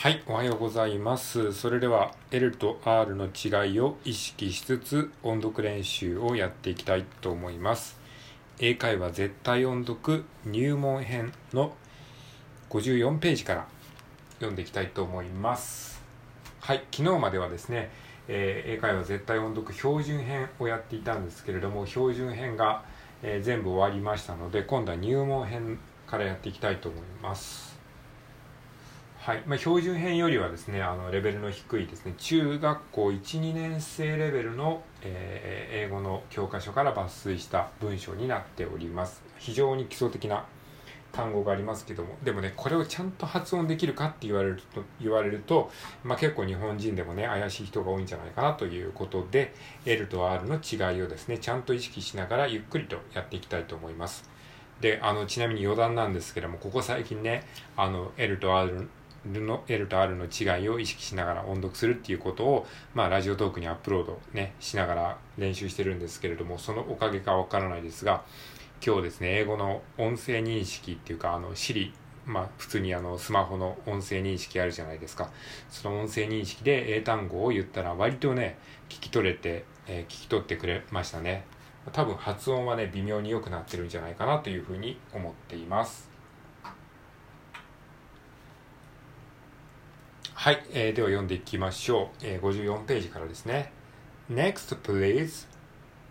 はい、おはようございます。それでは L と R の違いを意識しつつ音読練習をやっていきたいと思います。英会話絶対音読入門編の54ページから読んでいきたいと思います。はい、昨日まではですね、えー英会話絶対音読標準編をやっていたんですけれども、標準編が、えー全部終わりましたので、今度は入門編からやっていきたいと思います。はい。まあ、標準編よりはですねあのレベルの低いですね中学校12年生レベルの、えー英語の教科書から抜粋した文章になっております。非常に基礎的な単語がありますけどもでもねこれをちゃんと発音できるかって言われると言われると、まあ、結構日本人でもね怪しい人が多いんじゃないかなということで L と R の違いをですねちゃんと意識しながらゆっくりとやっていきたいと思います。であのちなみに余談なんですけどもここ最近ねあの L と R の L と R の違いを意識しながら音読するっていうことを、まあ、ラジオトークにアップロード、ね、しながら練習してるんですけれどもそのおかげかわからないですが今日ですね英語の音声認識っていうかあの Siri まあ普通にあのスマホの音声認識あるじゃないですか。その音声認識で英単語を言ったら割とね聞き取れて、えー聞き取ってくれましたね。多分発音はね微妙に良くなってるんじゃないかなというふうに思っています。はい、えーでは読んでいきましょう、えー54ページからですね Next please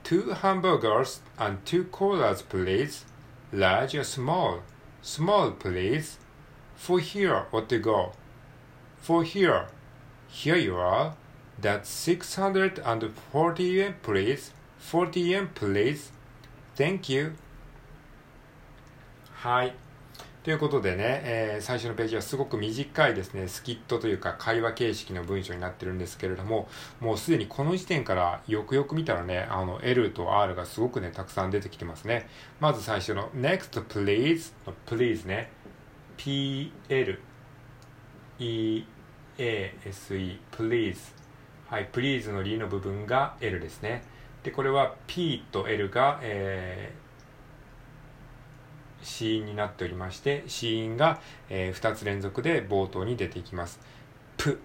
Two hamburgers and two colas please Large or small Small please For here or to go For here Here you are That's 640 yen please 40 yen please Thank you はい ということでね、えー最初のページはすごく短いですね、スキットというか会話形式の文章になってるんですけれども、もうすでにこの時点からよくよく見たらね、あの L と R がすごくね、たくさん出てきてますね。まず最初の Next please の please ね、P-L E-A-S-E please はい、please のリの部分が L ですね。で、これは P と L が、えー子音になっておりまして子音が、え2つ連続で冒頭に出ていきます。プ、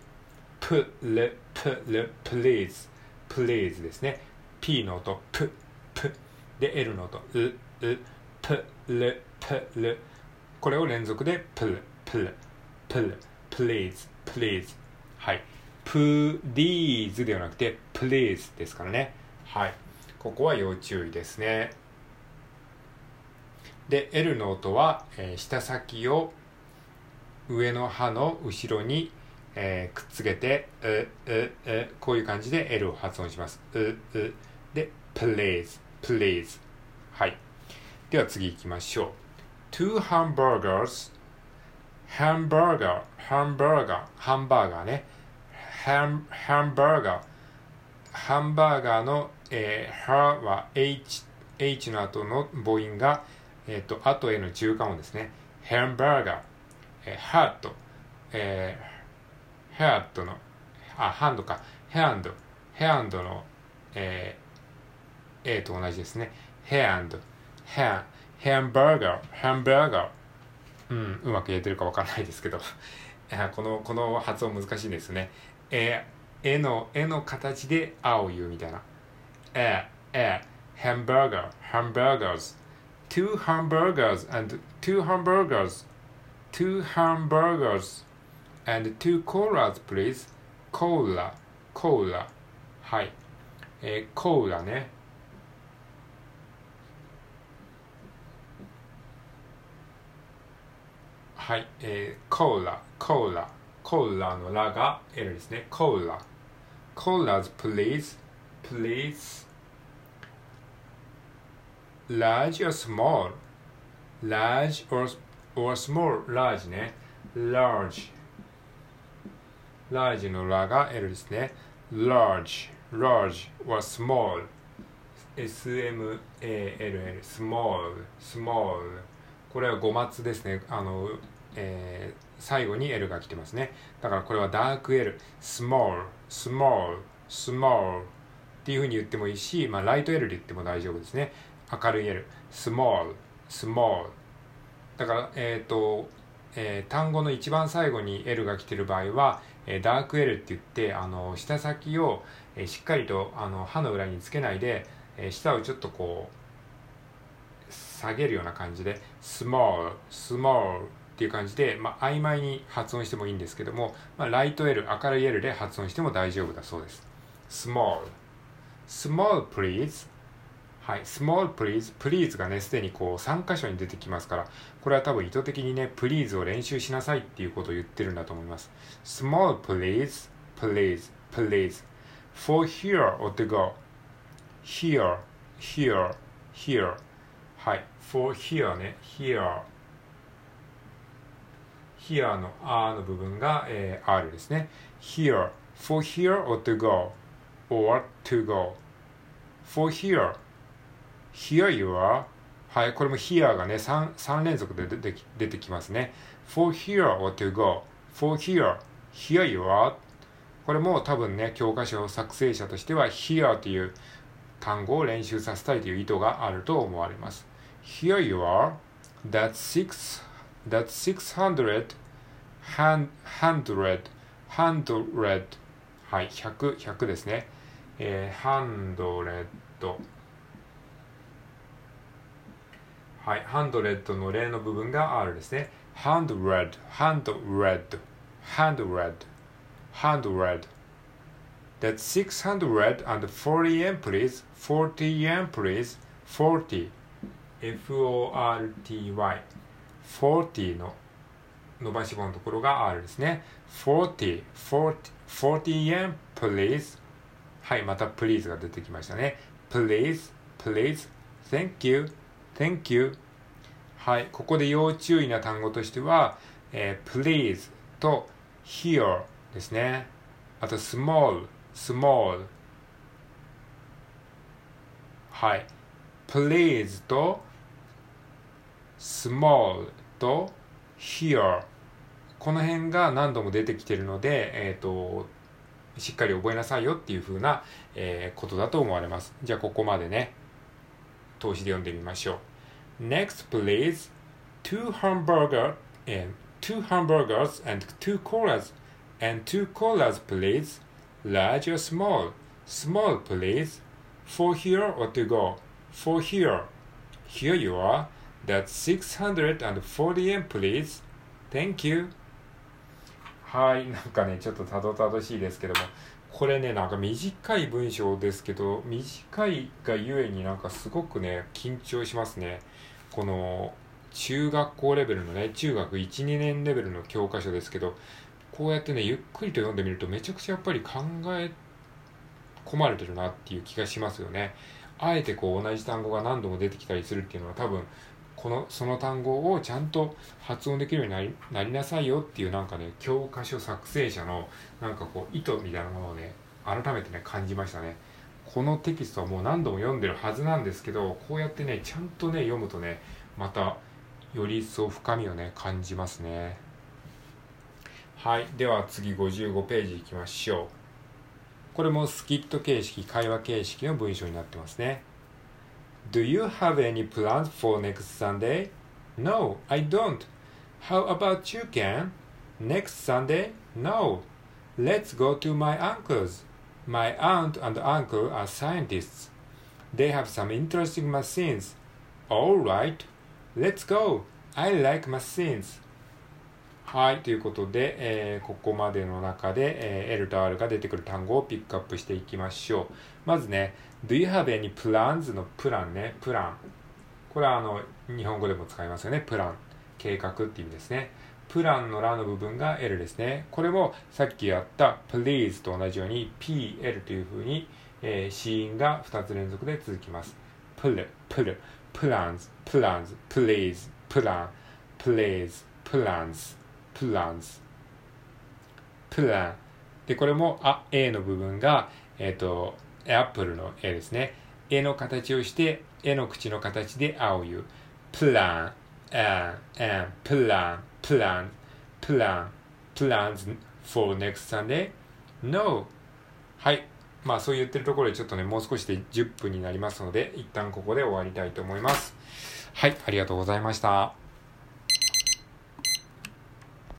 プ、レ、プ、レ、プレイズ、プレイズですね。P の音、プ、プ。で、L の音、う、う、プ、レ、プ、レ。これを連続で、プル、プル、プル、プレイズ、プレイズ。はい。プリーズではなくて、プレイズですからね。はい。ここは要注意ですね。で L の音は、えー舌先を上の歯の後ろに、えーくっつけてうううこういう感じで L を発音します。ううで please please. はい。では次行きましょう。Two hamburgers ハンバーガーハンバーガーハンバーガーね。ハンハンバーガーハンバーガーの、えー、はは H, H の後の母音が、えっ、と、後への中間音ですね。ハンバーガー、えー、ハート、えー、ハートの、あ、ハンドか、ハンド、ハンドの、えー、A と同じですね。ハンド、ハン、ハンバーガー、ハンバーガー。うん、うまく言えてるかわからないですけど、あこの、この発音難しいですね。えー絵の、絵の形で「あ」を言うみたいな。え、え、ハンバーガー、ハンバーガーズ。two hamburgers and two hamburgers. two hamburgers and two colas, please. コーラ、コーラ。はい。えー、コーラね。はい。えー、コーラ、コーラ。コーラのラが L ですね。コーラ。Colas, please. Please. Large or small? Large or, or small? Large ね。Large. Large のラが L ですね。Large, large or small. S-M-A-L-L. Small, small. これは語末ですね。あの、えー最後に L が来てますね。だからこれはダーク L、small、small、small っていう風に言ってもいいし、まあ、ライト L で言っても大丈夫ですね。明るい L、small、small。だから、えっ、と、えー、単語の一番最後に L が来てる場合は、えー、ダーク L って言って、あの、舌先を、えー、しっかりとあの歯の裏につけないで、えー、舌をちょっとこう、下げるような感じで、small, small っていう感じで、まあ、曖昧に発音してもいいんですけども、まあ、ライト L、明るい L で発音しても大丈夫だそうです。small, small please はい、small please, please がね、すでにこう3箇所に出てきますから、これは多分意図的にね、please を練習しなさいっていうことを言ってるんだと思います。small please, please, please, for here or to go, here, here, here, はい、for here ね、here, here の R の部分が、えー、R ですね。here, for here or to go, or to go, for here, Here you are はい、これも here がね3、3連続で出て出てきますね。for here or to go for here here you are これも多分ね、教科書作成者としては here という単語を練習させたいという意図があると思われます。Here you are that's six that's 600 hundred hundred はい、100、100ですね。えー、hundred はい、ハンドレッドの例の部分が R ですね。hundred, hundred, hundred, hundred. That's 640 yen please, 40 yen please, 40. F-O-R-T-Y. 40の伸ばし棒のところが R ですね。40, 40, 40 yen please. はい、また please が出てきましたね。please, please, thank you. Thank you. はい、ここで要注意な単語としては、えー、please と here ですね。あと small, small. はい。please と small と here この辺が何度も出てきてるので、え、ー、と、しっかり覚えなさいよっていう風な、えー、ことだと思われます。じゃあここまでね。通しで読んでみましょう。Next, please. Two hamburger and two hamburgers and two colas and two colas, please. Large or small? Small, please. For here or to go? For here. Here you are. That's 640 yen, please. Thank you. はい、なんかね、ちょっとたどたどしいですけども、これねなんか短い文章ですけど短いがゆえになんかすごくね緊張しますねこの中学校レベルのね中学12年レベルの教科書ですけどこうやってねゆっくりと読んでみるとめちゃくちゃやっぱり考え込まれてるなっていう気がしますよね。あえてこう同じ単語が何度も出てきたりするっていうのは多分このその単語をちゃんと発音できるようになりなりなさいよっていうなんかね教科書作成者のなんかこう意図みたいなものをね改めてね感じましたね。このテキストはもう何度も読んでるはずなんですけどこうやってねちゃんとね読むとねまたより一層深みをね感じますねはいでは次55ページいきましょうこれもスキット形式会話形式の文章になってますね Do you have any plans for next Sunday? No, I don't. How about you, Ken? Next Sunday? No. Let's go to my uncle's. My aunt and uncle are scientists. They have some interesting machines. All right. Let's go. I like machines. はい、ということで、えー、ここまでの中で、えー、L と R が出てくる単語をピックアップしていきましょう。まずね、Do you have any plans のプランね、プラン。これはあの、日本語でも使いますよね、プラン。計画っていう意味ですね。プランのラの部分が L ですね。これもさっきやった please と同じように PL というふうに、えー、子音が2つ連続で続きます。プル、プル、plans, plans, please, plan, please, plans. plans plan でこれもあ A の部分がえっ、ー、とアップルの A ですね A の形をして絵の口の形であを言う plan and, and plan plan plan plans for next Sunday? No. はい。まあそう言ってるところでちょっとねもう少しで10分になりますので一旦ここで終わりたいと思います。はい。ありがとうございました。